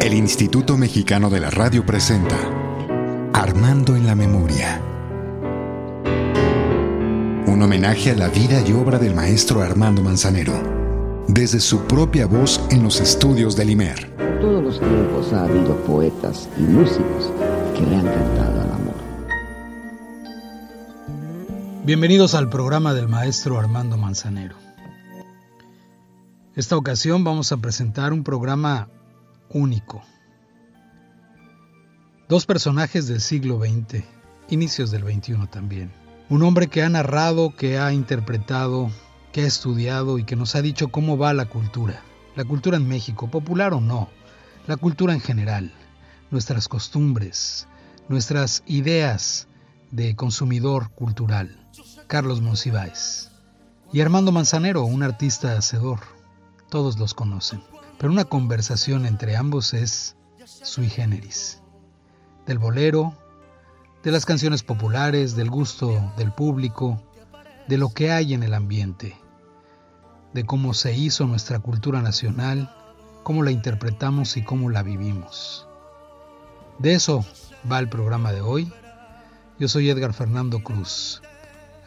El Instituto Mexicano de la Radio presenta Armando en la Memoria. Un homenaje a la vida y obra del maestro Armando Manzanero, desde su propia voz en los estudios del IMER. todos los tiempos ha habido poetas y músicos que le han cantado al amor. Bienvenidos al programa del maestro Armando Manzanero. Esta ocasión vamos a presentar un programa único. Dos personajes del siglo XX, inicios del XXI también. Un hombre que ha narrado, que ha interpretado, que ha estudiado y que nos ha dicho cómo va la cultura. La cultura en México, popular o no. La cultura en general. Nuestras costumbres, nuestras ideas de consumidor cultural. Carlos Monsiváis. Y Armando Manzanero, un artista hacedor. Todos los conocen pero una conversación entre ambos es sui generis. Del bolero, de las canciones populares, del gusto del público, de lo que hay en el ambiente, de cómo se hizo nuestra cultura nacional, cómo la interpretamos y cómo la vivimos. De eso va el programa de hoy. Yo soy Edgar Fernando Cruz.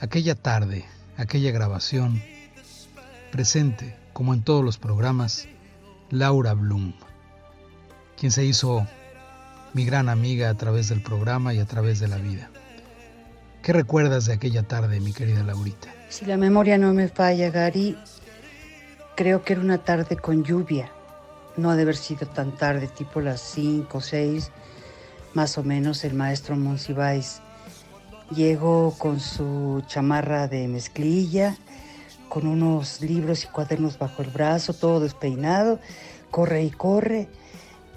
Aquella tarde, aquella grabación, presente, como en todos los programas, Laura Bloom, quien se hizo mi gran amiga a través del programa y a través de la vida. ¿Qué recuerdas de aquella tarde, mi querida Laurita? Si la memoria no me falla, Gary, creo que era una tarde con lluvia. No ha de haber sido tan tarde, tipo las 5 o 6, más o menos, el maestro Monsiváis llegó con su chamarra de mezclilla, con unos libros y cuadernos bajo el brazo, todo despeinado, corre y corre,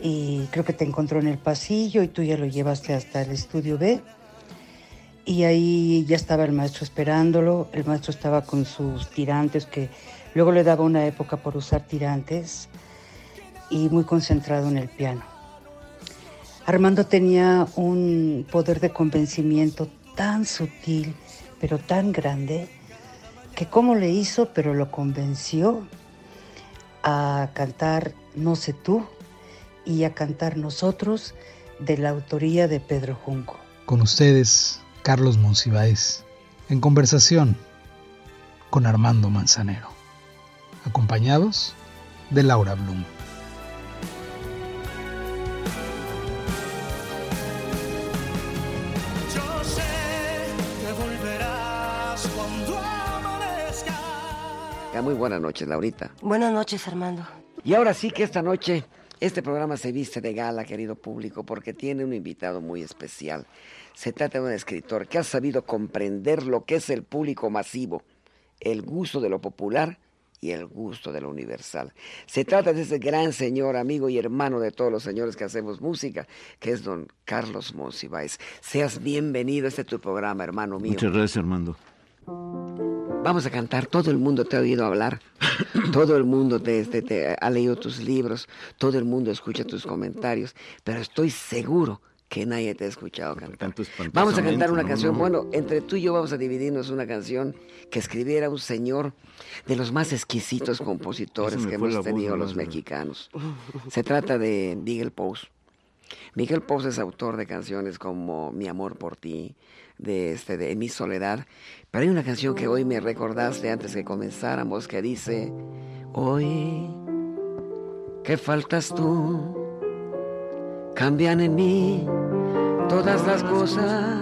y creo que te encontró en el pasillo y tú ya lo llevaste hasta el estudio B. Y ahí ya estaba el maestro esperándolo, el maestro estaba con sus tirantes, que luego le daba una época por usar tirantes, y muy concentrado en el piano. Armando tenía un poder de convencimiento tan sutil, pero tan grande, que cómo le hizo, pero lo convenció a cantar No sé tú y a cantar Nosotros de la autoría de Pedro Junco. Con ustedes, Carlos Monsiváis, en conversación con Armando Manzanero, acompañados de Laura Blum. Ya muy buenas noches, Laurita. Buenas noches, Armando. Y ahora sí que esta noche este programa se viste de gala, querido público, porque tiene un invitado muy especial. Se trata de un escritor que ha sabido comprender lo que es el público masivo, el gusto de lo popular y el gusto de lo universal. Se trata de ese gran señor, amigo y hermano de todos los señores que hacemos música, que es don Carlos Monsiváis. Seas bienvenido a este tu programa, hermano mío. Muchas gracias, Armando. Vamos a cantar, todo el mundo te ha oído hablar, todo el mundo te, te- te ha leído tus libros, todo el mundo escucha tus comentarios, pero estoy seguro que nadie te ha escuchado cantar. Vamos a cantar una canción, No. bueno, entre tú y yo vamos a dividirnos una canción que escribiera un señor de los más exquisitos compositores que hemos voz, tenido los mexicanos. Se trata de Miguel Pous. Miguel Pous es autor de canciones como Mi amor por ti, de este de Mi soledad, pero hay una canción que hoy me recordaste antes que comenzáramos que dice Hoy que faltas tú cambian en mí todas las cosas.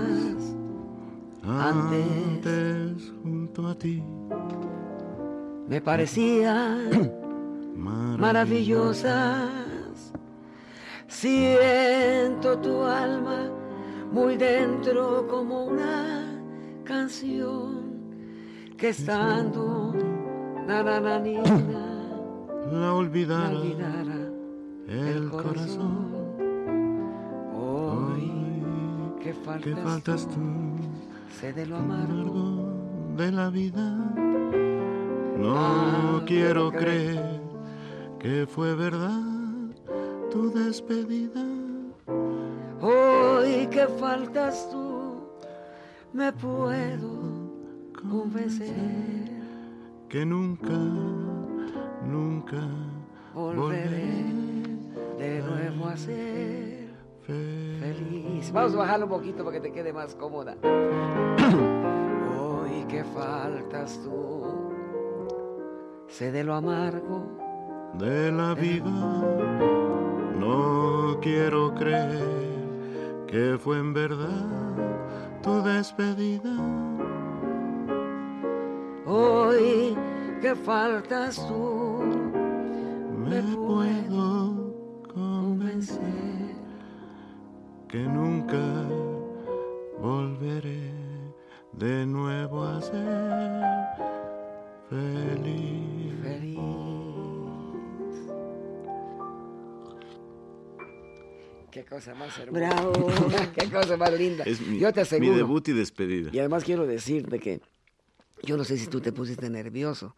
antes Antes junto a ti, me parecían maravillosas. Siento tu alma muy dentro como una canción que estando na, na, na, ni, na, la olvidara olvidara el corazón. Hoy Hoy que faltas, que faltas tú, tú, sé de lo amargo. de la vida. No Ah, quiero creer que fue verdad tu despedida. Hoy que faltas tú, me puedo convencer. que nunca, nunca Volveré. volveré. a ser feliz. Vamos a bajarlo un poquito para que te quede más cómoda. Hoy que faltas tú, sé de lo amargo. de la vida. No quiero creer que fue en verdad tu despedida. Hoy que faltas tú, Me puedo convencer que nunca volveré de nuevo a ser feliz. feliz. Qué cosa más hermosa. Bravo. Qué cosa más linda. Es mi, Yo te mi aseguro. debut y despedida. Y además quiero decirte que yo no sé si tú te pusiste nervioso,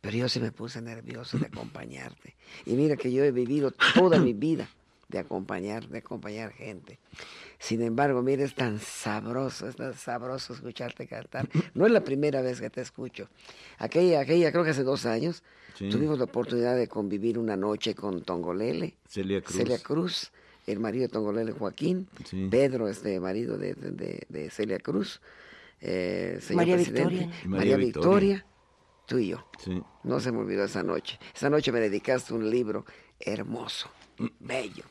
pero yo sí me puse nervioso de acompañarte. Y mira que yo he vivido toda mi vida de acompañar, de acompañar gente. Sin embargo, mira, es tan sabroso, es tan sabroso escucharte cantar. No es la primera vez que te escucho. Aquella, aquella creo que hace dos años, Sí. tuvimos la oportunidad de convivir una noche con Tongolele. Celia Cruz. Celia Cruz, el marido de Tongolele Joaquín, Sí. Pedro, este marido de, de- de- de Celia Cruz, eh, señor María presidente, Victoria. María, María Victoria. Victoria. tú y yo. Sí. No se me olvidó esa noche. Esa noche me dedicaste un libro hermoso, bello.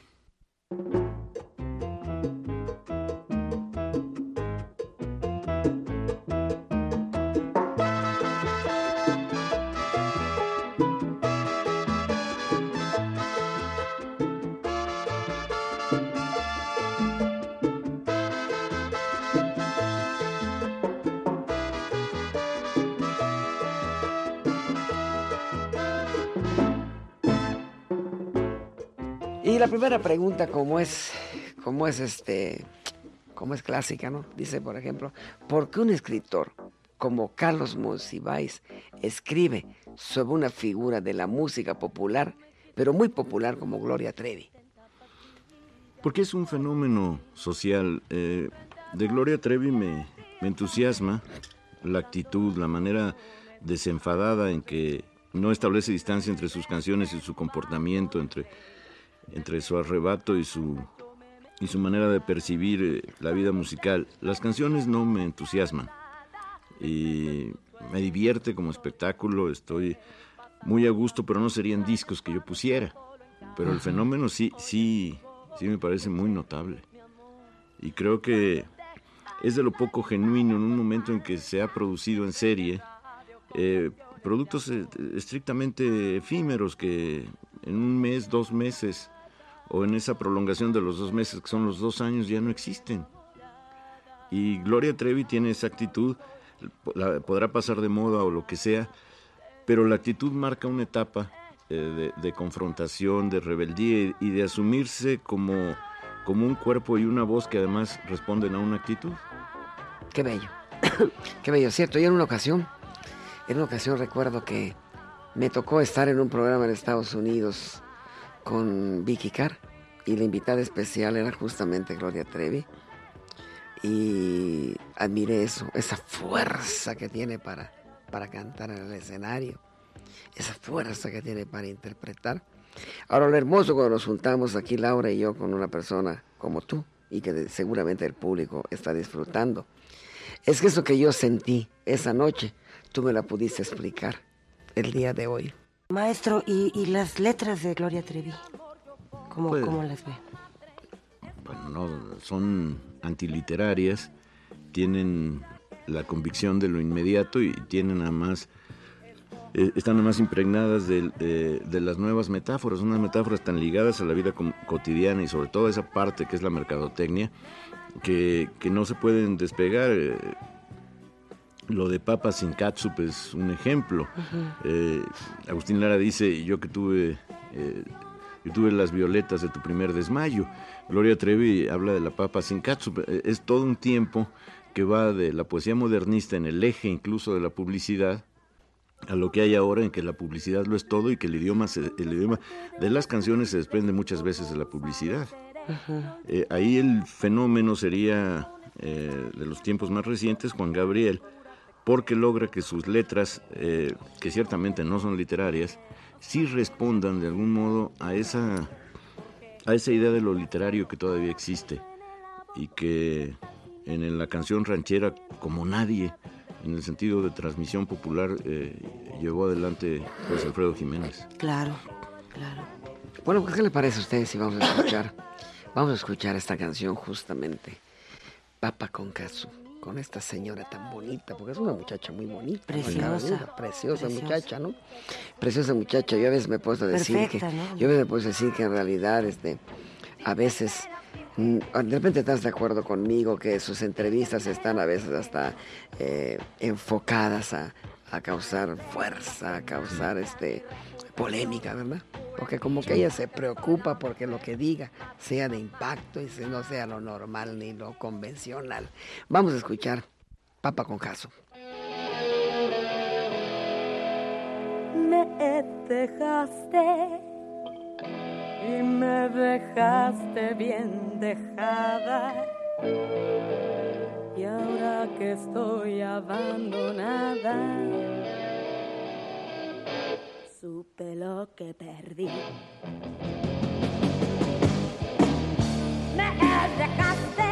Primera pregunta, como es, como es este, como es clásica, ¿no? Dice, por ejemplo, ¿por qué un escritor como Carlos Monsiváis escribe sobre una figura de la música popular, pero muy popular como Gloria Trevi? Porque es un fenómeno social. eh, de Gloria Trevi me, me entusiasma la actitud, la manera desenfadada en que no establece distancia entre sus canciones y su comportamiento, entre, entre su arrebato y su, y su manera de percibir eh, la vida musical. Las canciones no me entusiasman y me divierte como espectáculo, estoy muy a gusto, pero no serían discos que yo pusiera. Pero el fenómeno sí, sí, sí me parece muy notable. Y creo que es de lo poco genuino en un momento en que se ha producido en serie eh, productos eh, estrictamente efímeros que en un mes, dos meses o en esa prolongación de los dos meses que son los dos años ya no existen. Y Gloria Trevi tiene esa actitud, la- podrá pasar de moda o lo que sea, pero la actitud marca una etapa eh, de, confrontación, de rebeldía y, y de asumirse como, como un cuerpo y una voz que además responden a una actitud. Qué bello, qué bello, cierto. Y en una ocasión, en una ocasión recuerdo que me tocó estar en un programa en Estados Unidos con Vicky Carr y la invitada especial era justamente Gloria Trevi. Y admiré eso, esa fuerza que tiene para, para cantar en el escenario, esa fuerza que tiene para interpretar. Ahora, lo hermoso cuando nos juntamos aquí, Laura y yo, con una persona como tú, y que seguramente el público está disfrutando, es que eso que yo sentí esa noche, tú me la pudiste explicar el día de hoy. Maestro, ¿y, y las letras de Gloria Trevi? ¿Cómo, Pues- cómo las ve? bueno, no, son antiliterarias, tienen la convicción de lo inmediato y tienen además, eh, están además impregnadas de, de- de las nuevas metáforas, unas metáforas tan ligadas a la vida cotidiana y sobre todo esa parte que es la mercadotecnia, que, que no se pueden despegar. eh, lo de papas sin catsup es un ejemplo. Eh, Agustín Lara dice, yo que tuve, eh, yo tuve las violetas de tu primer desmayo. Gloria Trevi habla de la papa sin catsup. Eh, Es todo un tiempo que va de la poesía modernista en el eje incluso de la publicidad a lo que hay ahora en que la publicidad lo es todo y que el idioma, se- el idioma de las canciones se desprende muchas veces de la publicidad. Eh, ahí el fenómeno sería eh, de los tiempos más recientes Juan Gabriel, porque logra que sus letras, eh, que ciertamente no son literarias, sí respondan de algún modo a esa, a esa idea de lo literario que todavía existe y que en la canción ranchera, como nadie, en el sentido de transmisión popular, eh, llevó adelante José Alfredo Jiménez. Claro, claro. Bueno, pues, ¿qué le parece a ustedes si vamos a escuchar? vamos a escuchar esta canción justamente, Papa con Casu, con esta señora tan bonita, porque es una muchacha muy bonita. ¿no? Preciosa. Preciosa, muchacha, ¿no? Preciosa muchacha. Yo a veces me he puesto a decir Perfecta, que, ¿no? yo a veces me he puesto a decir que en realidad, este, a veces, mm, de repente estás de acuerdo conmigo que sus entrevistas están a veces hasta eh, enfocadas a, a causar fuerza, a causar este polémica, ¿verdad? Porque como que ella se preocupa porque lo que diga sea de impacto y no sea lo normal ni lo convencional. Vamos a escuchar Papa con Caso. me dejaste y me dejaste bien dejada. Y ahora que estoy abandonada, lo que perdí. Me dejaste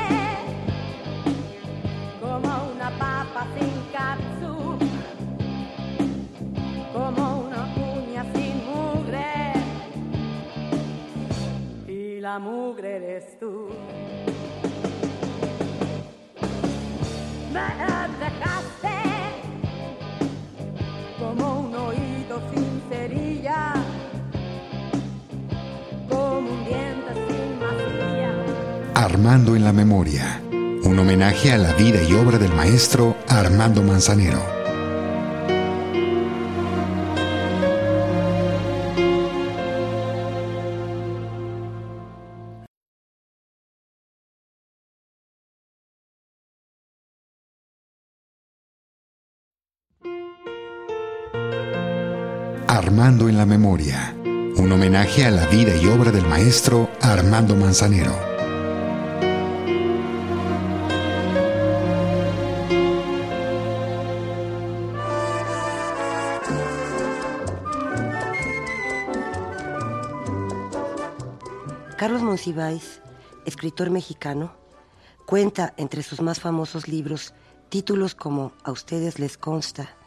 como una papa sin catsup como una uña sin mugre y la mugre eres tú. Me dejaste Armando en la memoria. Un homenaje a la vida y obra del maestro Armando Manzanero. Armando en la memoria. Un homenaje a la vida y obra del maestro Armando Manzanero. Carlos Monsiváis, escritor mexicano, cuenta entre sus más famosos libros títulos como A ustedes les consta,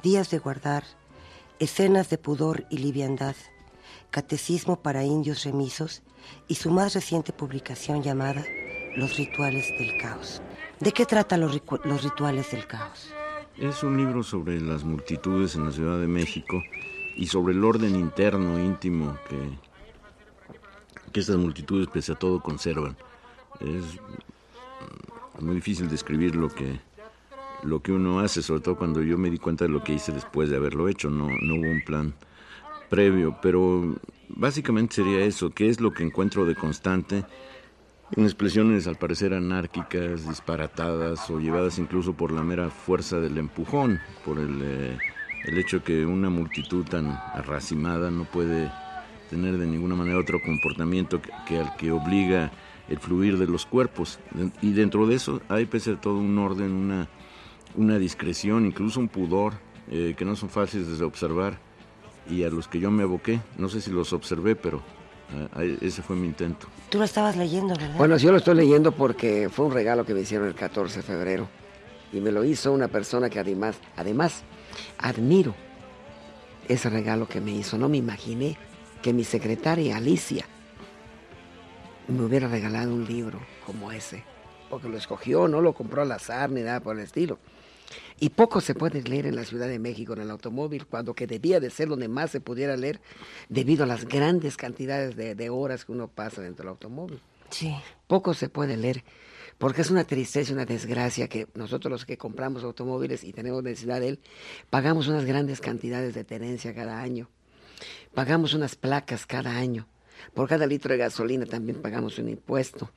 Días de guardar, Escenas de pudor y liviandad, Catecismo para indios remisos y su más reciente publicación llamada Los rituales del caos. ¿De qué trata los, los rituales del caos? Es un libro sobre las multitudes en la Ciudad de México y sobre el orden interno, íntimo que, que estas multitudes pese a todo conservan. Es mm, muy difícil describir lo que, lo que uno hace, sobre todo cuando yo me di cuenta de lo que hice después de haberlo hecho. No, no hubo un plan previo, pero básicamente sería eso, qué es lo que encuentro de constante en expresiones al parecer anárquicas, disparatadas o llevadas incluso por la mera fuerza del empujón, por el, eh, el hecho que una multitud tan arracimada no puede tener de ninguna manera otro comportamiento que, que al que obliga el fluir de los cuerpos. Y dentro de eso hay pese a todo un orden, una, una discreción, incluso un pudor eh, que no son fáciles de observar y a los que yo me aboqué. No sé si los observé, pero eh, ese fue mi intento. Tú lo estabas leyendo, ¿verdad? Bueno, yo lo estoy leyendo porque fue un regalo que me hicieron el 14 de febrero. Y me lo hizo una persona que además, además, admiro ese regalo que me hizo. No me imaginé que mi secretaria Alicia me hubiera regalado un libro como ese. Porque lo escogió, no lo compró al azar ni nada por el estilo. Y poco se puede leer en la Ciudad de México en el automóvil, cuando que debía de ser donde más se pudiera leer, debido a las grandes cantidades de, de horas que uno pasa dentro del automóvil. Sí. Poco se puede leer, porque es una tristeza y una desgracia que nosotros los que compramos automóviles y tenemos necesidad de él, pagamos unas grandes cantidades de tenencia cada año. Pagamos unas placas cada año. Por cada litro de gasolina también pagamos un impuesto.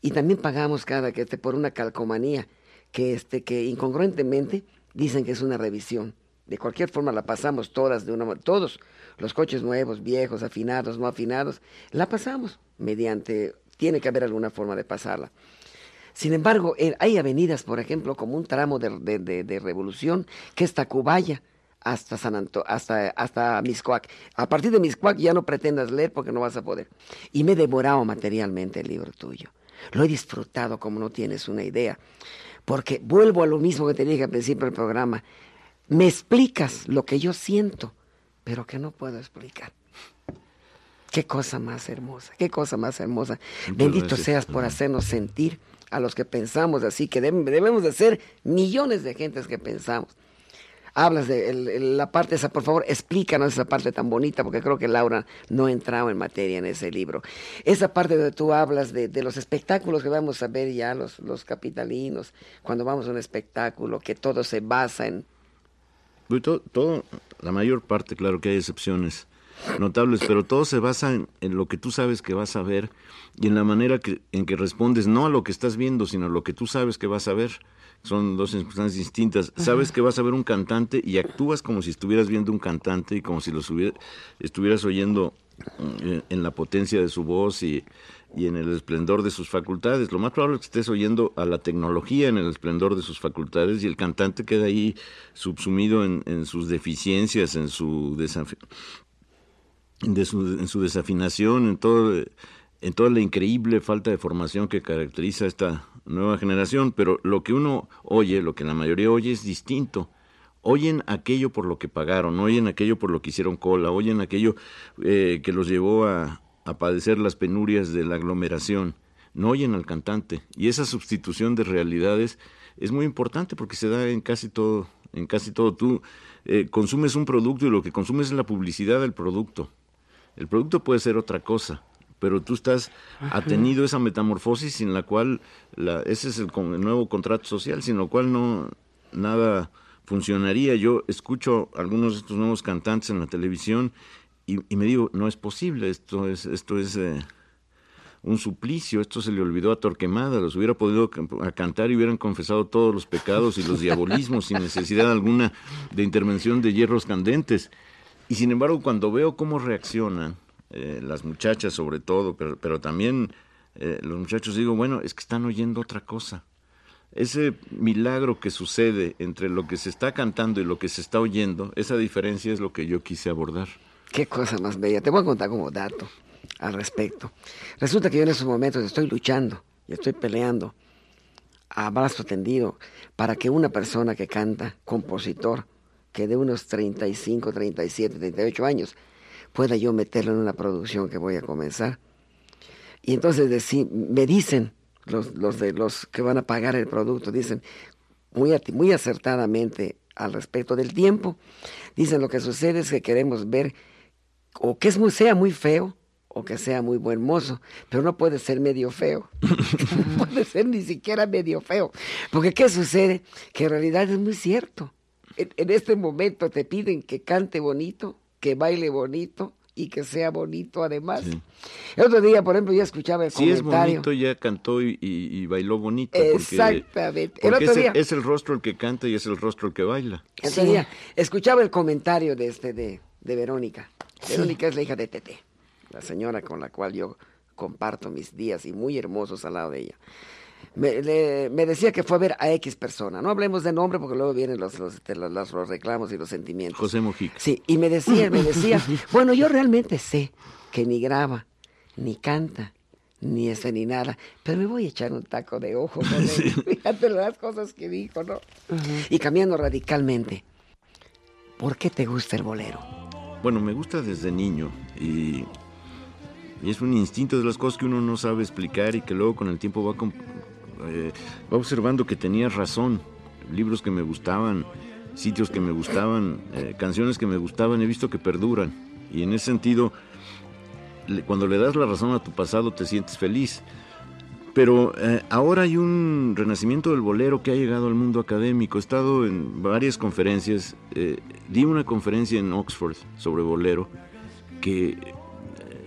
Y también pagamos cada que este, por una calcomanía que este que incongruentemente dicen que es una revisión. De cualquier forma la pasamos todas de una todos los coches nuevos, viejos, afinados, no afinados, la pasamos mediante tiene que haber alguna forma de pasarla. Sin embargo, hay avenidas, por ejemplo, como un tramo de, de, de, de Revolución, que es Tacubaya, hasta San Anto hasta, hasta Miscuac. A partir de Miscuac ya no pretendas leer porque no vas a poder. Y me he devorado materialmente el libro tuyo. Lo he disfrutado como no tienes una idea. Porque vuelvo a lo mismo que te dije al principio del programa. Me explicas lo que yo siento, pero que no puedo explicar. Qué cosa más hermosa, qué cosa más hermosa. Bendito seas por hacernos sentir a los que pensamos así, que debemos de ser millones de gentes que pensamos. Hablas de la parte esa, por favor, explícanos esa parte tan bonita, porque creo que Laura no ha entrado en materia en ese libro. Esa parte donde tú hablas de, los espectáculos que vamos a ver ya los, los capitalinos, cuando vamos a un espectáculo, que todo se basa en... Todo, todo, la mayor parte, claro que hay excepciones, notables, pero todo se basa en, lo que tú sabes que vas a ver y en la manera que, en que respondes no a lo que estás viendo, sino a lo que tú sabes que vas a ver. Son dos circunstancias distintas. Sabes que vas a ver un cantante y actúas como si estuvieras viendo un cantante y como si lo estuvieras oyendo eh, en la potencia de su voz y, y en el esplendor de sus facultades. Lo más probable es que estés oyendo a la tecnología en el esplendor de sus facultades y el cantante queda ahí subsumido en, en sus deficiencias, en su de su, en su desafinación, en todo, en toda la increíble falta de formación que caracteriza esta nueva generación, pero lo que uno oye, lo que la mayoría oye es distinto. Oyen aquello por lo que pagaron, oyen aquello por lo que hicieron cola, oyen aquello eh, que los llevó a, padecer las penurias de la aglomeración, no oyen al cantante. Y esa sustitución de realidades es muy importante porque se da en casi todo, en casi todo. Tú eh, consumes un producto y lo que consumes es la publicidad del producto. El producto puede ser otra cosa, pero tú estás ha tenido esa metamorfosis sin la cual la, ese es el, nuevo contrato social, sin lo cual no nada funcionaría. Yo escucho algunos de estos nuevos cantantes en la televisión y, me digo, no es posible, esto es, esto es eh, un suplicio, esto se le olvidó a Torquemada, los hubiera podido cantar y hubieran confesado todos los pecados y los diabolismos sin necesidad alguna de intervención de hierros candentes. Y sin embargo, cuando veo cómo reaccionan, eh, las muchachas sobre todo, pero, pero también eh, los muchachos, digo, bueno, es que están oyendo otra cosa. Ese milagro que sucede entre lo que se está cantando y lo que se está oyendo, esa diferencia es lo que yo quise abordar. Qué cosa más bella. Te voy a contar como dato al respecto. Resulta que yo en esos momentos estoy luchando y estoy peleando a brazo tendido para que una persona que canta, compositor, que de unos 35, 37, 38 años pueda yo meterlo en una producción que voy a comenzar. Y entonces me dicen los, los, de los que van a pagar el producto, dicen muy, muy acertadamente al respecto del tiempo, dicen lo que sucede es que queremos ver o que es sea muy feo o que sea muy buen mozo, pero no puede ser medio feo, no puede ser ni siquiera medio feo, porque ¿qué sucede? Que en realidad es muy cierto en, este momento te piden que cante bonito, que baile bonito y que sea bonito además. El otro día, por ejemplo, ya escuchaba el si comentario. es bonito, ya cantó y, bailó bonito. Exactamente. el otro día, es, el rostro el que canta y es el rostro el que baila. El otro día escuchaba el comentario de este de, de Verónica. Verónica es la hija de Tete, la señora con la cual yo comparto mis días y muy hermosos al lado de ella me, decía que fue a ver a X persona. No hablemos de nombre porque luego vienen los, los, este, los, reclamos y los sentimientos. José Mojica. Sí, y me decía, me decía, bueno, yo realmente sé que ni graba, ni canta, ni ese ni nada, pero me voy a echar un taco de ojo Fíjate las cosas que dijo, ¿no? Y cambiando radicalmente, ¿por qué te gusta el bolero? Bueno, me gusta desde niño y, y es un instinto de las cosas que uno no sabe explicar y que luego con el tiempo va, eh, va observando que tenía razón, libros que me gustaban, sitios que me gustaban, eh, canciones que me gustaban, he visto que perduran. Y en ese sentido, cuando le das la razón a tu pasado, te sientes feliz. Pero eh, ahora hay un renacimiento del bolero que ha llegado al mundo académico. He estado en varias conferencias. di una conferencia en Oxford sobre bolero que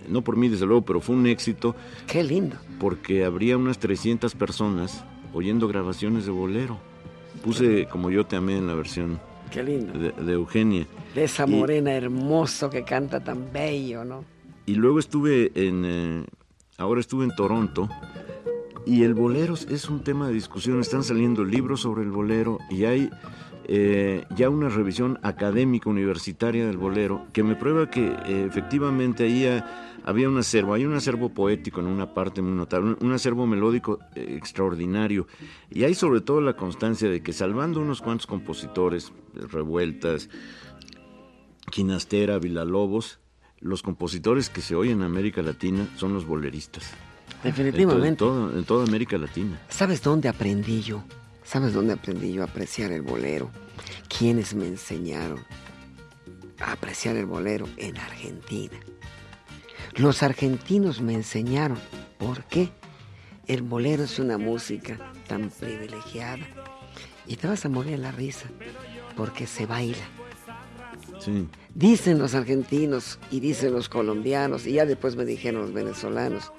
no por mí desde luego, pero fue un éxito. Qué lindo. Porque habría unas 300 personas oyendo grabaciones de bolero. Puse como yo te amé en la versión Qué lindo. De, Eugenia. De esa morena hermoso que canta tan bello, ¿no? Y luego estuve en, eh, ahora estuve en Toronto y el bolero es un tema de discusión. Están saliendo libros sobre el bolero y hay eh, ya una revisión académica universitaria del bolero que me prueba que eh, efectivamente ahí había un acervo, hay un acervo poético en una parte muy notable, un acervo melódico eh, extraordinario y hay sobre todo la constancia de que salvando unos cuantos compositores, Revueltas, Quinastera, Villalobos, los compositores que se oyen en América Latina son los boleristas. Definitivamente. En, toda América Latina. ¿Sabes dónde aprendí yo? ¿Sabes dónde aprendí yo a apreciar el bolero? ¿Quiénes me enseñaron a apreciar el bolero? En Argentina. Los argentinos me enseñaron. ¿Por qué? El bolero es una música tan privilegiada. Y te vas a morir la risa porque se baila. Sí. Dicen los argentinos y dicen los colombianos y ya después me dijeron los venezolanos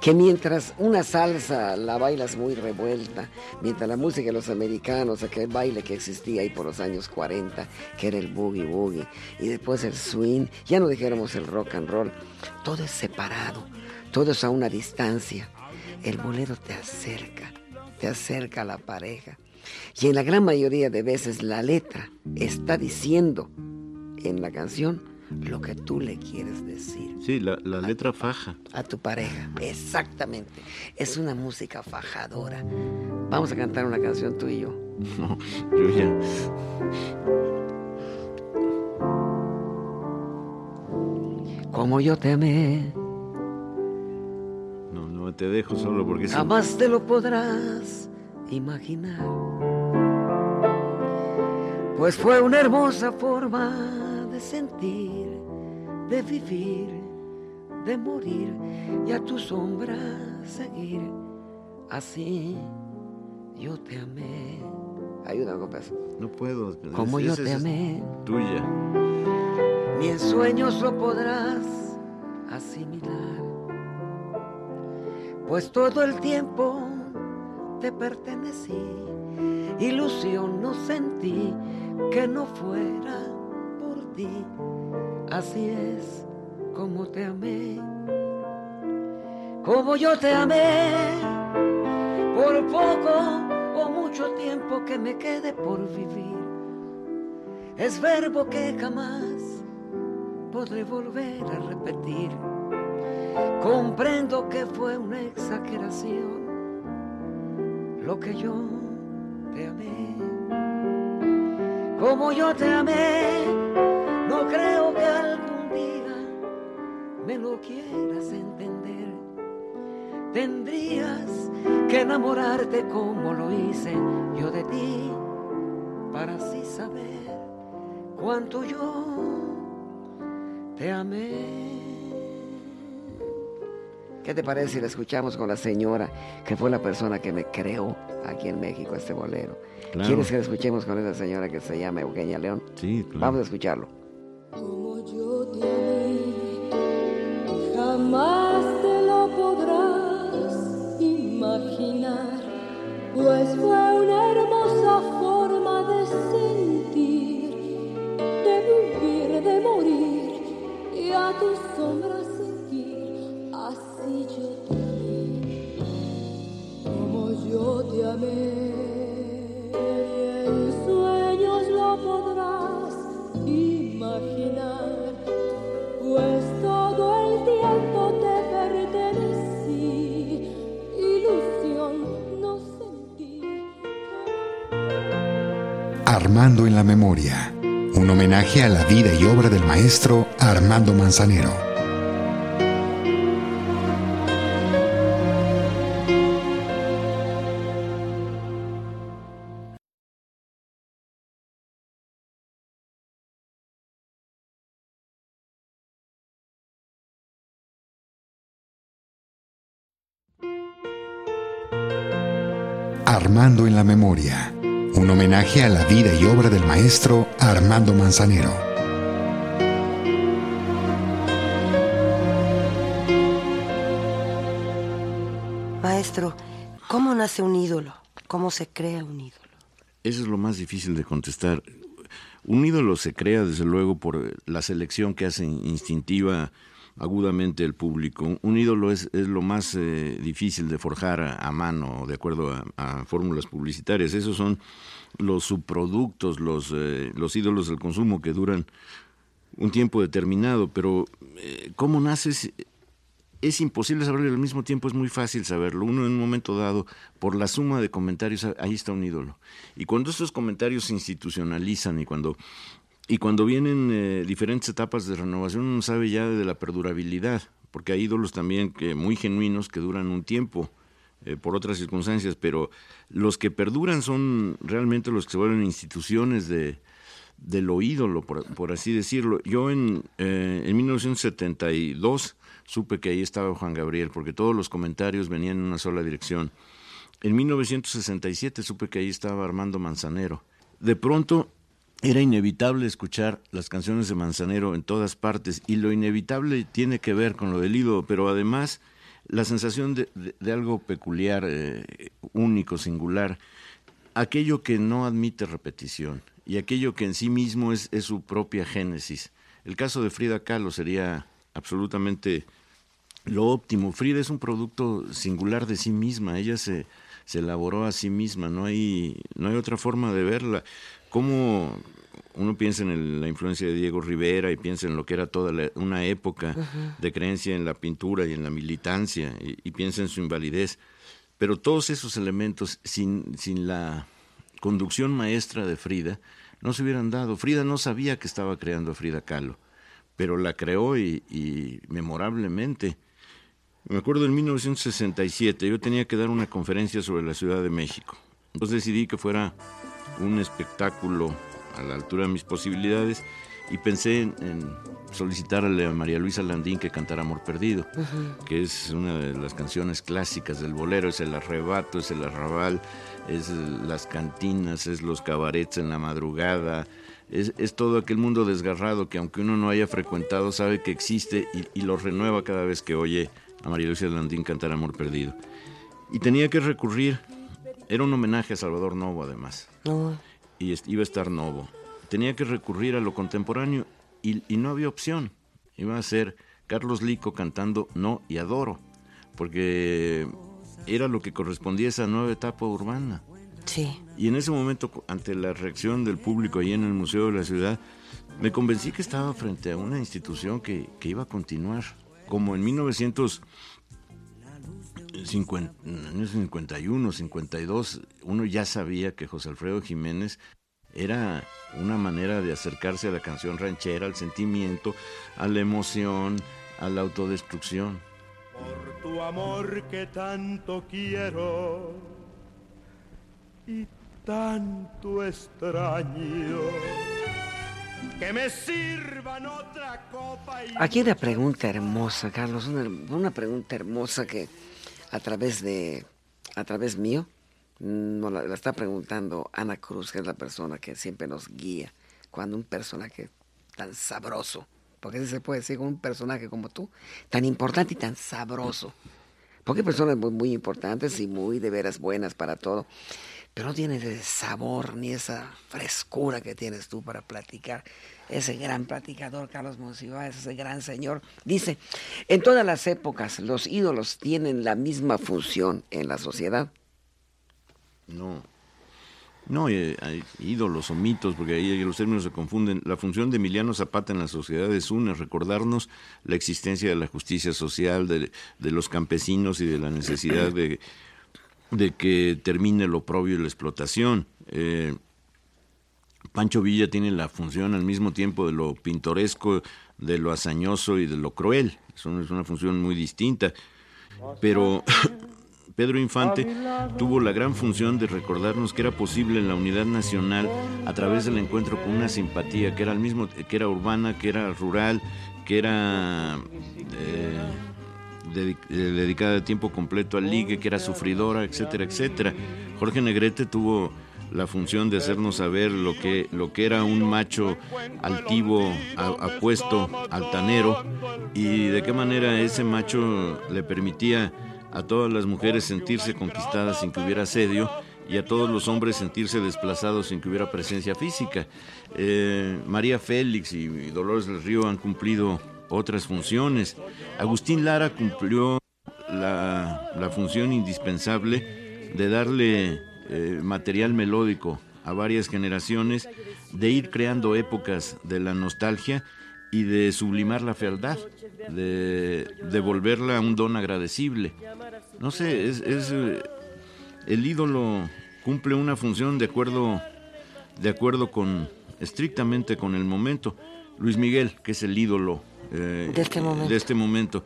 que mientras una salsa la bailas muy revuelta, mientras la música de los americanos, aquel baile que existía ahí por los años 40, que era el boogie boogie, y después el swing, ya no dijéramos el rock and roll, todo es separado, todo es a una distancia. El bolero te acerca, te acerca a la pareja. Y en la gran mayoría de veces la letra está diciendo en la canción lo que tú le quieres decir. Sí, la, letra faja. A tu pareja, exactamente. Es una música fajadora. Vamos a cantar una canción tú y yo. No, yo ya. Como yo te amé. No, no te dejo solo porque... Jamás te lo podrás imaginar. Pues fue una hermosa forma de sentir, de vivir, de morir y a tu sombra seguir. Así yo te amé. Ayúdame con No puedo. Como yo te amé. Tuya. Ni en sueños lo podrás asimilar. Pues todo el tiempo te pertenecí. Ilusión no sentí que no fuera Así es como te amé, como yo te amé, por poco o mucho tiempo que me quede por vivir. Es verbo que jamás podré volver a repetir. Comprendo que fue una exageración lo que yo te amé, como yo te amé no creo que algún día me lo quieras entender. Tendrías que enamorarte como lo hice yo de ti, para así saber cuánto yo te amé. ¿Qué te parece si la escuchamos con la señora, que fue la persona que me creó aquí en México este bolero? ¿Quieres que la escuchemos con esa señora que se llama Eugenia León? Sí, Vamos a escucharlo. Como yo te amé, jamás te lo podrás imaginar, pues fue una hermosa forma de sentir, de vivir, de morir y a tu sombra Armando en la Memoria, un homenaje a la vida y obra del maestro Armando Manzanero. Armando en la Memoria un homenaje a la vida y obra del maestro Armando Manzanero. Maestro, ¿cómo nace un ídolo? ¿Cómo se crea un ídolo? Eso es lo más difícil de contestar. Un ídolo se crea desde luego por la selección que hace instintiva agudamente el público. Un ídolo es, es lo más eh, difícil de forjar a, mano, de acuerdo a, a, fórmulas publicitarias. Esos son los subproductos, los, eh, los ídolos del consumo que duran un tiempo determinado, pero eh, ¿cómo naces? Es imposible saberlo y al mismo tiempo es muy fácil saberlo. Uno en un momento dado, por la suma de comentarios, ahí está un ídolo. Y cuando estos comentarios se institucionalizan y cuando y cuando vienen eh, diferentes etapas de renovación, uno sabe ya de la perdurabilidad, porque hay ídolos también que muy genuinos que duran un tiempo eh, por otras circunstancias, pero los que perduran son realmente los que se vuelven instituciones de, lo ídolo, por, así decirlo. Yo en, eh, en 1972 supe que ahí estaba Juan Gabriel, porque todos los comentarios venían en una sola dirección. En 1967 supe que ahí estaba Armando Manzanero. De pronto era inevitable escuchar las canciones de Manzanero en todas partes y lo inevitable tiene que ver con lo del ídolo, pero además la sensación de, algo peculiar, eh, único, singular, aquello que no admite repetición y aquello que en sí mismo es, es su propia génesis. El caso de Frida Kahlo sería absolutamente lo óptimo. Frida es un producto singular de sí misma, ella se, se elaboró a sí misma, no hay, no hay otra forma de verla cómo uno piensa en la influencia de Diego Rivera y piensa en lo que era toda una época de creencia en la pintura y en la militancia y, piensa en su invalidez. Pero todos esos elementos, sin, sin la conducción maestra de Frida, no se hubieran dado. Frida no sabía que estaba creando a Frida Kahlo, pero la creó y, y memorablemente. Me acuerdo en 1967, yo tenía que dar una conferencia sobre la Ciudad de México. Entonces decidí que fuera un espectáculo a la altura de mis posibilidades y pensé en, solicitarle a María Luisa Landín que cantara Amor Perdido, que es una de las canciones clásicas del bolero, es el arrebato, es el arrabal, es las cantinas, es los cabarets en la madrugada, es, todo aquel mundo desgarrado que aunque uno no haya frecuentado sabe que existe y, y lo renueva cada vez que oye a María Luisa Landín cantar Amor Perdido. Y tenía que recurrir era un homenaje a Salvador Novo, además. Y iba a estar Novo. Tenía que recurrir a lo contemporáneo y, no había opción. Iba a ser Carlos Lico cantando No y Adoro, porque era lo que correspondía a esa nueva etapa urbana. Sí. Y en ese momento, ante la reacción del público ahí en el Museo de la Ciudad, me convencí que estaba frente a una institución que, que iba a continuar. Como en 1900 en años 51, 52, uno ya sabía que José Alfredo Jiménez era una manera de acercarse a la canción ranchera, al sentimiento, a la emoción, a la autodestrucción. Por tu amor que tanto quiero y tanto extraño. Que me sirvan otra copa Aquí una pregunta hermosa, Carlos, una pregunta hermosa que a través de, a través mío, no la, está preguntando Ana Cruz, que es la persona que siempre nos guía, cuando un personaje tan sabroso, porque se puede decir un personaje como tú, tan importante y tan sabroso, porque personas muy, muy importantes y muy de veras buenas para todo, pero no tiene ese sabor ni esa frescura que tienes tú para platicar. Ese gran platicador, Carlos Monsiváis, ese gran señor, dice, en todas las épocas los ídolos tienen la misma función en la sociedad. No, no, hay, ídolos o mitos, porque ahí los términos se confunden. La función de Emiliano Zapata en la sociedad es una, recordarnos la existencia de la justicia social, de, de los campesinos y de la necesidad de de que termine lo propio y la explotación. Eh, Pancho Villa tiene la función al mismo tiempo de lo pintoresco, de lo hazañoso y de lo cruel. Es una, función muy distinta. Pero Pedro Infante tuvo la gran función de recordarnos que era posible la unidad nacional a través del encuentro con una simpatía que era al mismo, que era urbana, que era rural, que era eh, eh, dedicada de tiempo completo al ligue, que era sufridora, etcétera, etcétera. Jorge Negrete tuvo la función de hacernos saber lo que, lo que era un macho altivo, apuesto, altanero, y de qué manera ese macho le permitía a todas las mujeres sentirse conquistadas sin que hubiera asedio y a todos los hombres sentirse desplazados sin que hubiera presencia física. Eh, María Félix y Dolores del Río han cumplido otras funciones. Agustín Lara cumplió la, función indispensable de darle eh, material melódico a varias generaciones, de ir creando épocas de la nostalgia y de sublimar la fealdad, de devolverla a un don agradecible. No sé, es, es el ídolo cumple una función de acuerdo de acuerdo con estrictamente con el momento. Luis Miguel, que es el ídolo eh, de, este de, este momento.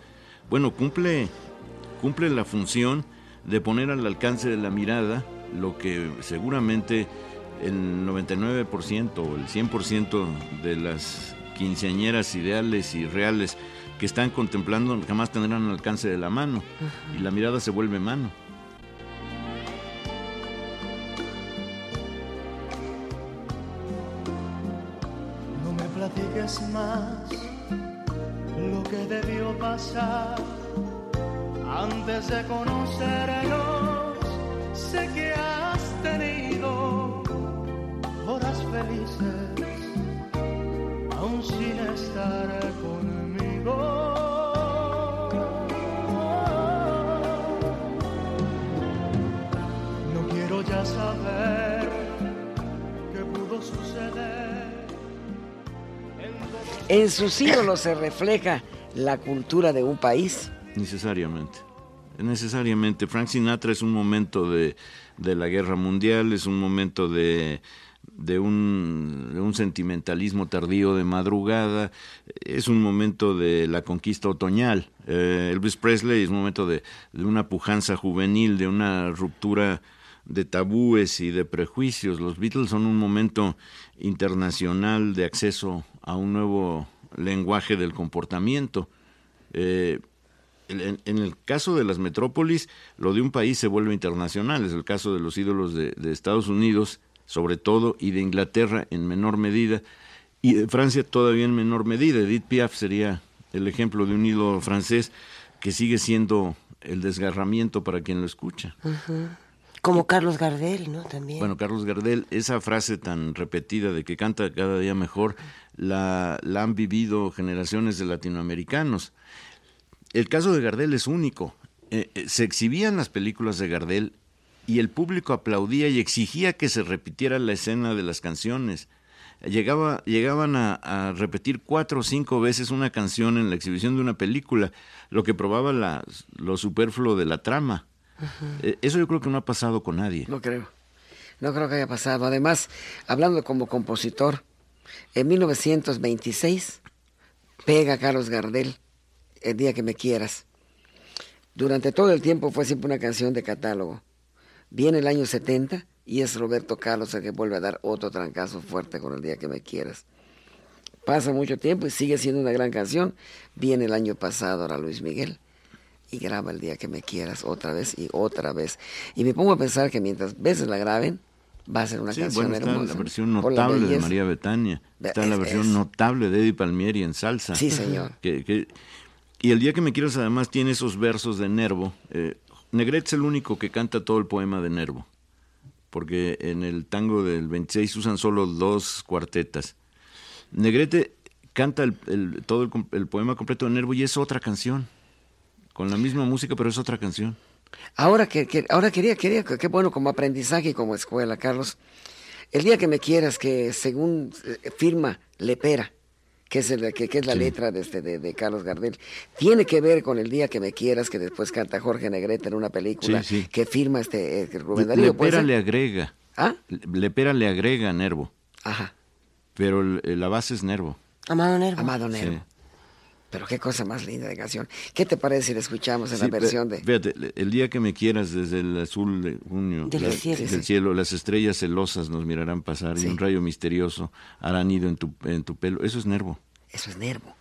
Bueno, cumple, cumple la función de poner al alcance de la mirada lo que seguramente el 99% o el 100% de las quinceañeras ideales y reales que están contemplando jamás tendrán al alcance de la mano y la mirada se vuelve mano. No me platiques más lo que debió pasar antes de conocernos. Sé que has tenido horas felices, aún sin estar conmigo. No quiero ya saber En sus ídolos se refleja la cultura de un país. Necesariamente. Necesariamente. Frank Sinatra es un momento de, de la guerra mundial, es un momento de, de, un, de un sentimentalismo tardío de madrugada, es un momento de la conquista otoñal. Eh, Elvis Presley es un momento de, de una pujanza juvenil, de una ruptura de tabúes y de prejuicios. Los Beatles son un momento internacional de acceso a un nuevo lenguaje del comportamiento. Eh, en, en, el caso de las metrópolis, lo de un país se vuelve internacional. Es el caso de los ídolos de, de Estados Unidos, sobre todo, y de Inglaterra en menor medida, y de Francia todavía en menor medida. Edith Piaf sería el ejemplo de un ídolo francés que sigue siendo el desgarramiento para quien lo escucha. Uh -huh. Como Carlos Gardel, ¿no? También. Bueno, Carlos Gardel, esa frase tan repetida de que canta cada día mejor, la, la han vivido generaciones de latinoamericanos. El caso de Gardel es único. Eh, eh, se exhibían las películas de Gardel y el público aplaudía y exigía que se repitiera la escena de las canciones. Llegaba, llegaban a, a, repetir cuatro o cinco veces una canción en la exhibición de una película, lo que probaba la, lo superfluo de la trama. -huh. Eso yo creo que no ha pasado con nadie. No creo. No creo que haya pasado. Además, hablando como compositor, en 1926 pega Carlos Gardel El día que me quieras. Durante todo el tiempo fue siempre una canción de catálogo. Viene el año 70 y es Roberto Carlos el que vuelve a dar otro trancazo fuerte con El día que me quieras. Pasa mucho tiempo y sigue siendo una gran canción. Viene el año pasado ahora Luis Miguel y graba el día que me quieras otra vez y otra vez. Y me pongo a pensar que mientras veces la graben, va a ser una sí, canción bueno, está hermosa. la versión notable de María Betania, está es, la versión es. notable de Eddie Palmieri en salsa. Sí, señor. Que, que, y el día que me quieras además tiene esos versos de Nervo. Eh, Negrete es el único que canta todo el poema de Nervo, porque en el tango del 26 usan solo dos cuartetas. Negrete canta el, el, todo el, el poema completo de Nervo y es otra canción con la misma música, pero es otra canción. Ahora que, que ahora quería, quería, qué bueno como aprendizaje y como escuela, Carlos. El día que me quieras, que según eh, firma Lepera, que es, el, que, que es la sí. letra de, este, de, de, Carlos Gardel, tiene que ver con el día que me quieras, que después canta Jorge Negrete en una película sí, sí. que firma este eh, Rubén Darío. Lepera le agrega. ¿Ah? Lepera le agrega Nervo. Ajá. Pero la base es Nervo. Amado Nervo. Amado Nervo. Pero qué cosa más linda de canción. ¿Qué te parece si la escuchamos en sí, la versión de... Fíjate, el día que me quieras desde el azul de junio del, la, cielo. del cielo, las estrellas celosas nos mirarán pasar sí. y un rayo misterioso hará nido en tu, en tu pelo. Eso es nervo. Eso es nervo.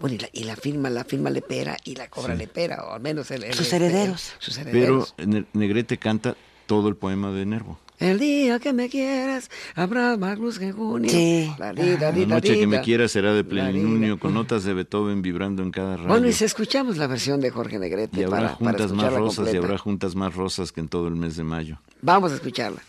Bueno, y la, y la firma, la firma Lepera y la cobra sí. Lepera, o al menos el, el, sus, herederos. El, sus herederos. Pero Negrete canta todo el poema de Nervo. El día que me quieras habrá más luz que junio. Sí. La, vida, la noche que me quieras será de plenilunio con notas de Beethoven vibrando en cada rayo. Bueno, y si escuchamos la versión de Jorge Negrete y habrá para, juntas para más rosas completa. y habrá juntas más rosas que en todo el mes de mayo. Vamos a escucharla.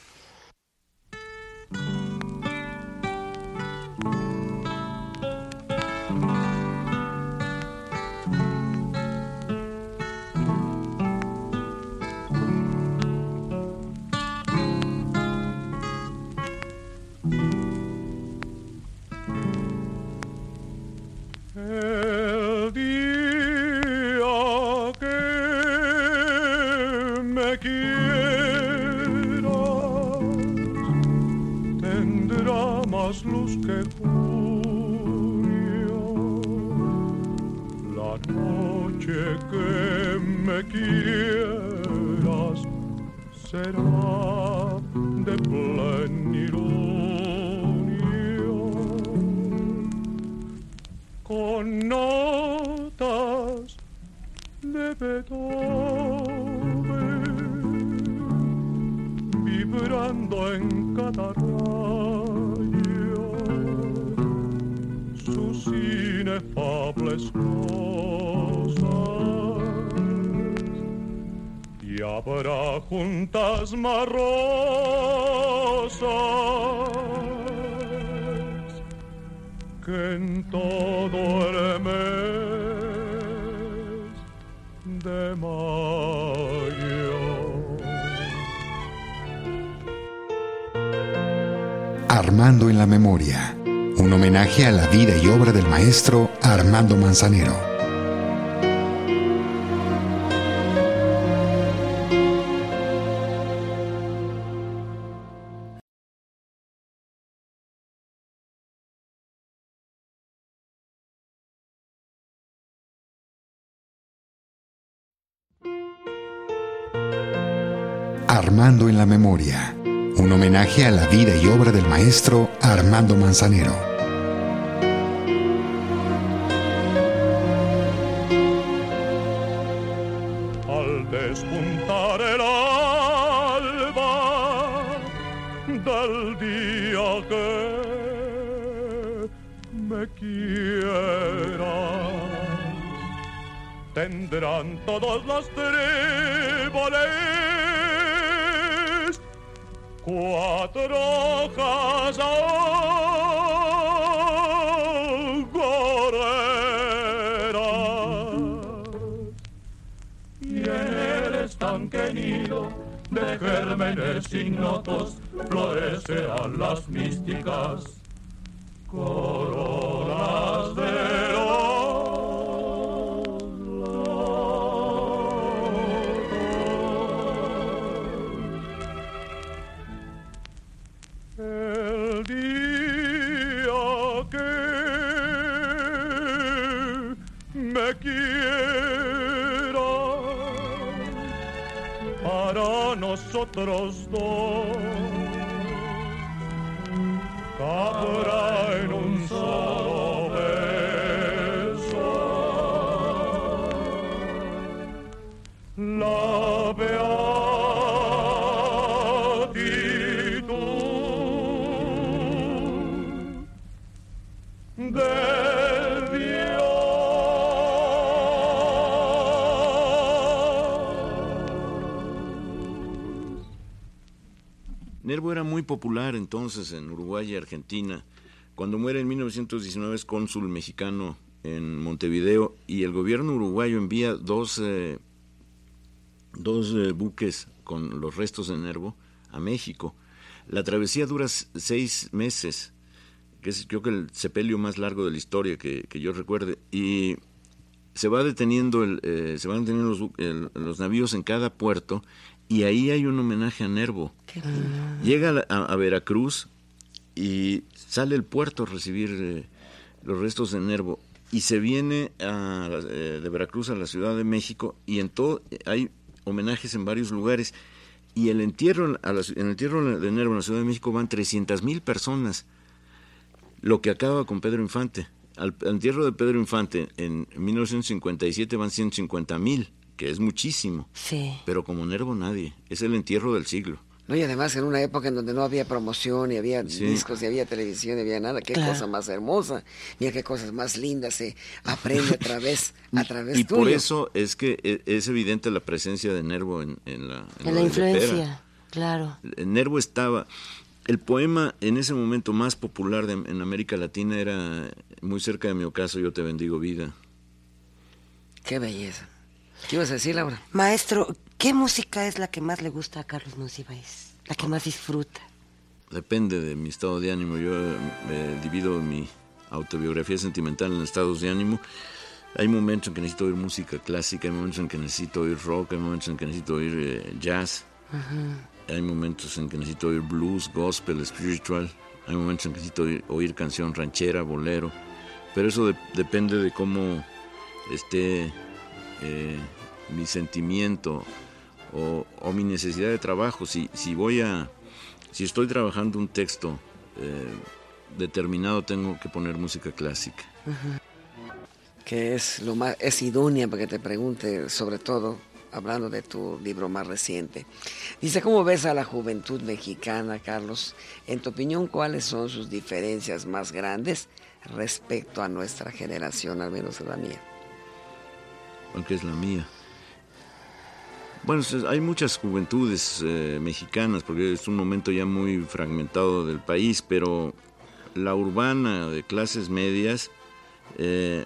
Beethoven vibrando en cada rayo sus inefables cosas y habrá juntas más rosas que en todo el mes Armando en la Memoria, un homenaje a la vida y obra del maestro Armando Manzanero. En la Memoria, un homenaje a la vida y obra del maestro Armando Manzanero. al despuntar el alba del día que me quieras. Tendrán todos los tríboles cuatro hojas y en el estanque nido de gérmenes ignotos florecerán las místicas nosotros dos popular entonces en Uruguay y Argentina. Cuando muere en 1919 es cónsul mexicano en Montevideo y el gobierno uruguayo envía dos, eh, dos eh, buques con los restos de Nervo a México. La travesía dura seis meses, que es creo que el sepelio más largo de la historia que, yo recuerde. Y se va deteniendo el, eh, se van deteniendo los, el- los navíos en cada puerto y ahí hay un homenaje a Nervo. Llega a, a- a Veracruz y sale el puerto a recibir eh, los restos de Nervo. Y se viene a, eh, de Veracruz a la Ciudad de México y en todo hay homenajes en varios lugares. Y el entierro a la en el entierro de Nervo en la Ciudad de México van 300 mil personas. Lo que acaba con Pedro Infante. Al, al entierro de Pedro Infante en 1957 van 150 mil que es muchísimo Sí. pero como Nervo nadie es el entierro del siglo No, y además en una época en donde no había promoción, y había Sí. discos, y había televisión, y había nada. Qué Claro. cosa más hermosa. Mira qué cosas más lindas se aprende a través, a través y tuyo. por eso es que e- es evidente la presencia de Nervo en, en la, En la influencia, claro. Nervo estaba el poema en ese momento más popular de- en América Latina era muy cerca de mi ocaso yo te bendigo vida Qué belleza. ¿Qué ibas a decir, Laura? Maestro, ¿qué música es la que más le gusta a Carlos Monsiváis? La que más disfruta. depende de mi estado de ánimo yo eh, divido mi autobiografía sentimental en estados de ánimo Hay momentos en que necesito oír música clásica, hay momentos en que necesito oír rock, hay momentos en que necesito oír eh, jazz, hay momentos en que necesito oír blues, gospel, spiritual, hay momentos en que necesito oír, canción ranchera, bolero, pero eso depende de cómo esté eh, mi sentimiento o, mi necesidad de trabajo. Si, si voy a, si estoy trabajando un texto eh, determinado, tengo que poner música clásica que es lo más es idónea para que te pregunte sobre todo hablando de tu libro más reciente. Dice, ¿cómo ves a la juventud mexicana, Carlos? En tu opinión, ¿cuáles son sus diferencias más grandes respecto a nuestra generación, al menos a la mía? Aunque es la mía. Bueno, hay muchas juventudes eh, mexicanas, porque es un momento ya muy fragmentado del país, pero la urbana de clases medias eh,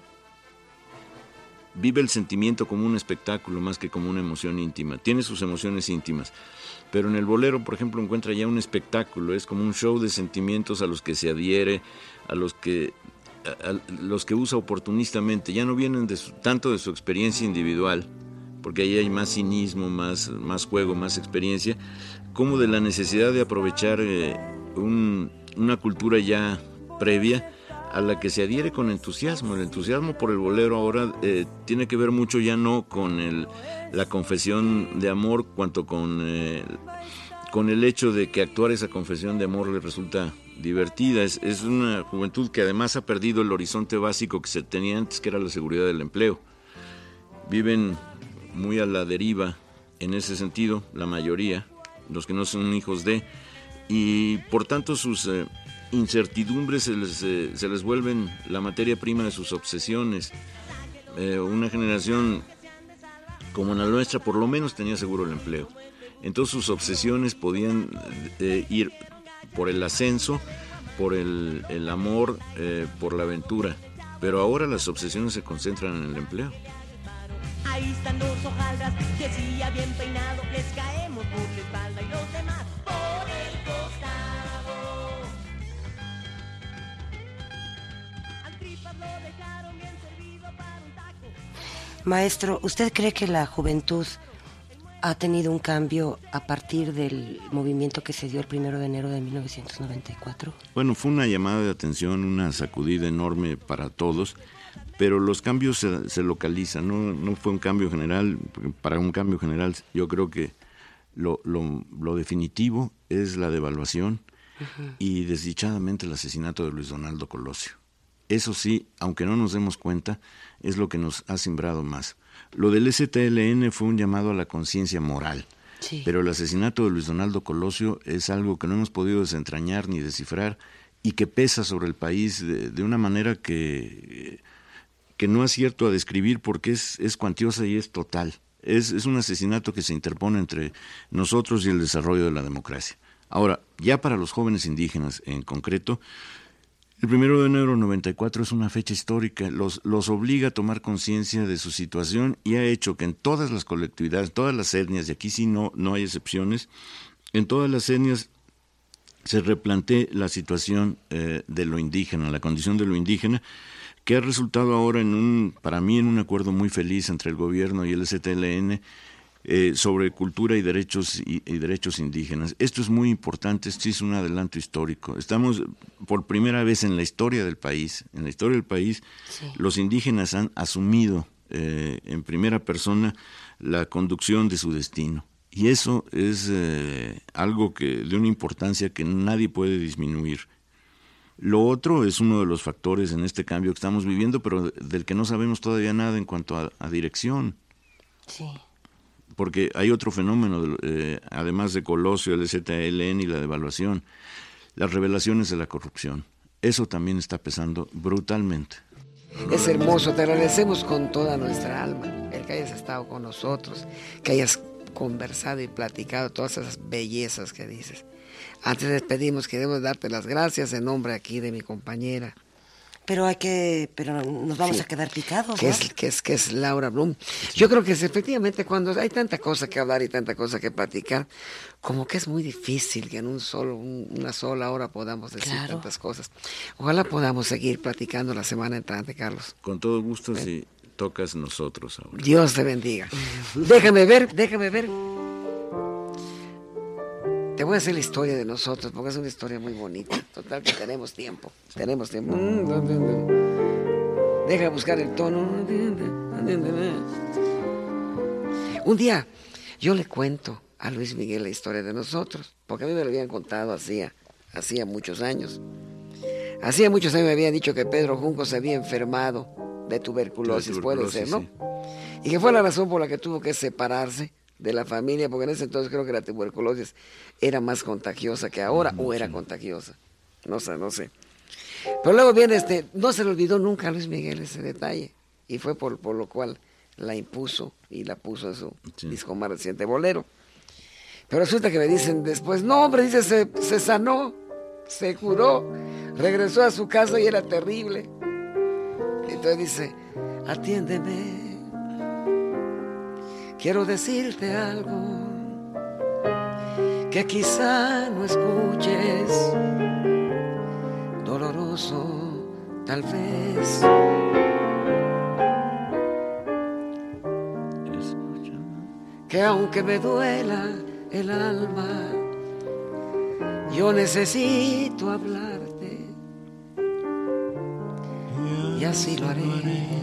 vive el sentimiento como un espectáculo más que como una emoción íntima. Tiene sus emociones íntimas. Pero en el bolero, por ejemplo, encuentra ya un espectáculo, es como un show de sentimientos a los que se adhiere, a los que, los que usa oportunistamente. Ya no vienen de tanto de su experiencia individual, porque ahí hay más cinismo, más, más juego, más experiencia, como de la necesidad de aprovechar eh, una cultura ya previa a la que se adhiere con entusiasmo. El entusiasmo por el bolero ahora eh, tiene que ver mucho ya no con la confesión de amor, cuanto con, eh, con el hecho de que actuar esa confesión de amor le resulta divertida. Es, es una juventud que además ha perdido el horizonte básico que se tenía antes, que era la seguridad del empleo. Viven muy a la deriva en ese sentido, la mayoría, los que no son hijos de, y por tanto sus... Eh, incertidumbres se les, eh, se les vuelven la materia prima de sus obsesiones. Eh, una generación como la nuestra por lo menos tenía seguro el empleo. Entonces sus obsesiones podían ir por el ascenso, por el, el amor, por la aventura. Pero ahora las obsesiones se concentran en el empleo. Ahí están los hojaldras, bien peinado, les caemos por la espalda y los demás por el Maestro, ¿usted cree que la juventud ha tenido un cambio a partir del movimiento que se dio el primero de enero de 1994? Bueno, fue una llamada de atención, una sacudida enorme para todos, pero los cambios se, localizan, ¿no? fue un cambio general, para un cambio general yo creo que lo, definitivo es la devaluación y desdichadamente el asesinato de Luis Donaldo Colosio. Eso sí, aunque no nos demos cuenta, es lo que nos ha simbrado más. Lo del STLN fue un llamado a la conciencia moral, pero el asesinato de Luis Donaldo Colosio es algo que no hemos podido desentrañar ni descifrar y que pesa sobre el país de, una manera que, que no acierto a describir porque es, es cuantiosa y es total. Es, es un asesinato que se interpone entre nosotros y el desarrollo de la democracia. Ahora, ya para los jóvenes indígenas en concreto, el primero de enero de 94 es una fecha histórica, los, los obliga a tomar conciencia de su situación y ha hecho que en todas las colectividades, todas las etnias, y aquí sí no, no hay excepciones, en todas las etnias se replantee la situación eh, de lo indígena, la condición de lo indígena, que ha resultado ahora en un, para mí, en un acuerdo muy feliz entre el gobierno y el STLN, eh, sobre cultura y derechos y, derechos indígenas. Esto es muy importante, esto es un adelanto histórico. Estamos por primera vez en la historia del país, en la historia del país, los indígenas han asumido eh, en primera persona la conducción de su destino. Y eso es eh, algo que de una importancia que nadie puede disminuir. Lo otro es uno de los factores en este cambio que estamos viviendo, pero del que no sabemos todavía nada en cuanto a, a dirección. Sí porque hay otro fenómeno, eh, además de Colosio, el ZLN y la devaluación, las revelaciones de la corrupción. Eso también está pesando brutalmente. Es hermoso, te agradecemos con toda nuestra alma el que hayas estado con nosotros, que hayas conversado y platicado todas esas bellezas que dices. Antes de despedirnos, queremos darte las gracias en nombre aquí de mi compañera pero hay que, pero nos vamos a quedar picados. Que, es, que, es, que es Laura Blum. Yo creo que es efectivamente cuando hay tanta cosa que hablar y tanta cosa que platicar, como que es muy difícil que en un solo, una sola hora podamos decir tantas cosas. Ojalá podamos seguir platicando la semana entrante, Carlos. Con todo gusto, sí tocas nosotros ahora. Dios te bendiga. Déjame ver, déjame ver. Te voy a hacer la historia de nosotros, porque es una historia muy bonita. Total que tenemos tiempo. Tenemos tiempo. Deja buscar el tono. Un día yo le cuento a Luis Miguel la historia de nosotros, porque a mí me lo habían contado hacía, hacía muchos años. Hacía muchos años me habían dicho que Pedro Junco se había enfermado de tuberculosis, puede ser, ¿no? Y que fue la razón por la que tuvo que separarse de la familia, porque en ese entonces creo que la tuberculosis era más contagiosa que ahora, o era contagiosa. No sé, no sé. Pero luego viene este, no se le olvidó nunca a Luis Miguel ese detalle, y fue por, por lo cual la impuso y la puso en su disco más reciente, Bolero. Pero resulta que me dicen después, no hombre, dice, se, se sanó, se curó, regresó a su casa y era terrible. Entonces dice, atiéndeme, quiero decirte algo que quizá no escuches, doloroso tal vez. Que aunque me duela el alma, yo necesito hablarte y así lo haré.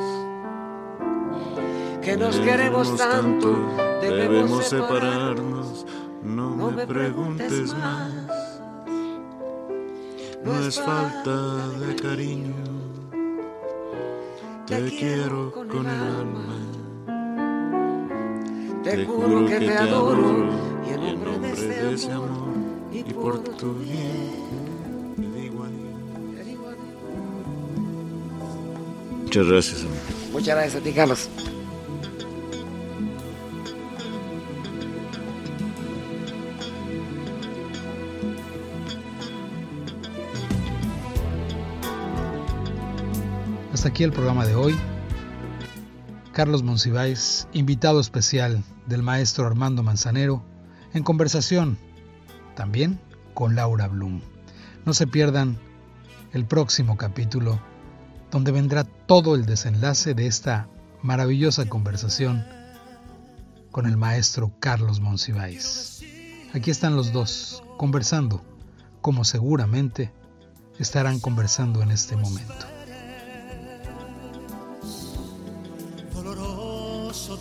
que nos queremos tanto, debemos separarnos. No me preguntes más. No es falta de cariño. Te quiero con el alma. Te juro que te adoro y en nombre nombre de ese amor y por tu bien. Muchas gracias. amigo. Muchas gracias a ti, Carlos. Hasta aquí el programa de hoy. Carlos Monsiváis, invitado especial del maestro Armando Manzanero, en conversación también con Laura Blum. No se pierdan el próximo capítulo, donde vendrá todo el desenlace de esta maravillosa conversación con el maestro Carlos Monsiváis. Aquí están los dos, conversando, como seguramente estarán conversando en este momento.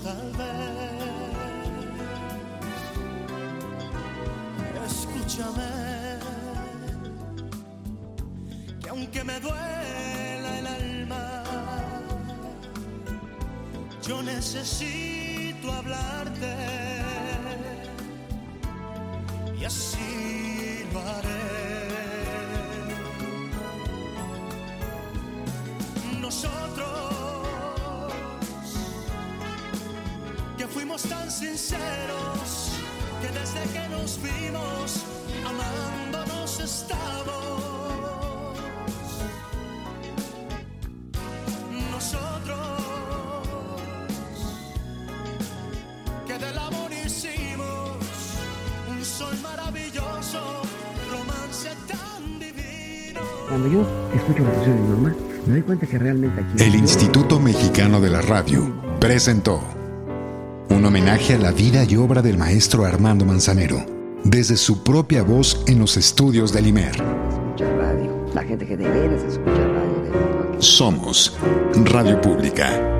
Tal vez. Escúchame, que aunque me duela el alma, yo necesito hablarte y así lo haré. Tan sinceros que desde que nos vimos amándonos estamos. Nosotros que del amor hicimos un sol maravilloso, romance tan divino. Cuando yo escucho la canción de mi mamá, me doy cuenta que realmente aquí... El Instituto Mexicano de la Radio presentó un homenaje a la vida y obra del maestro Armando Manzanero, desde su propia voz en los estudios del IMER. La gente que escucha radio. Somos Radio Pública.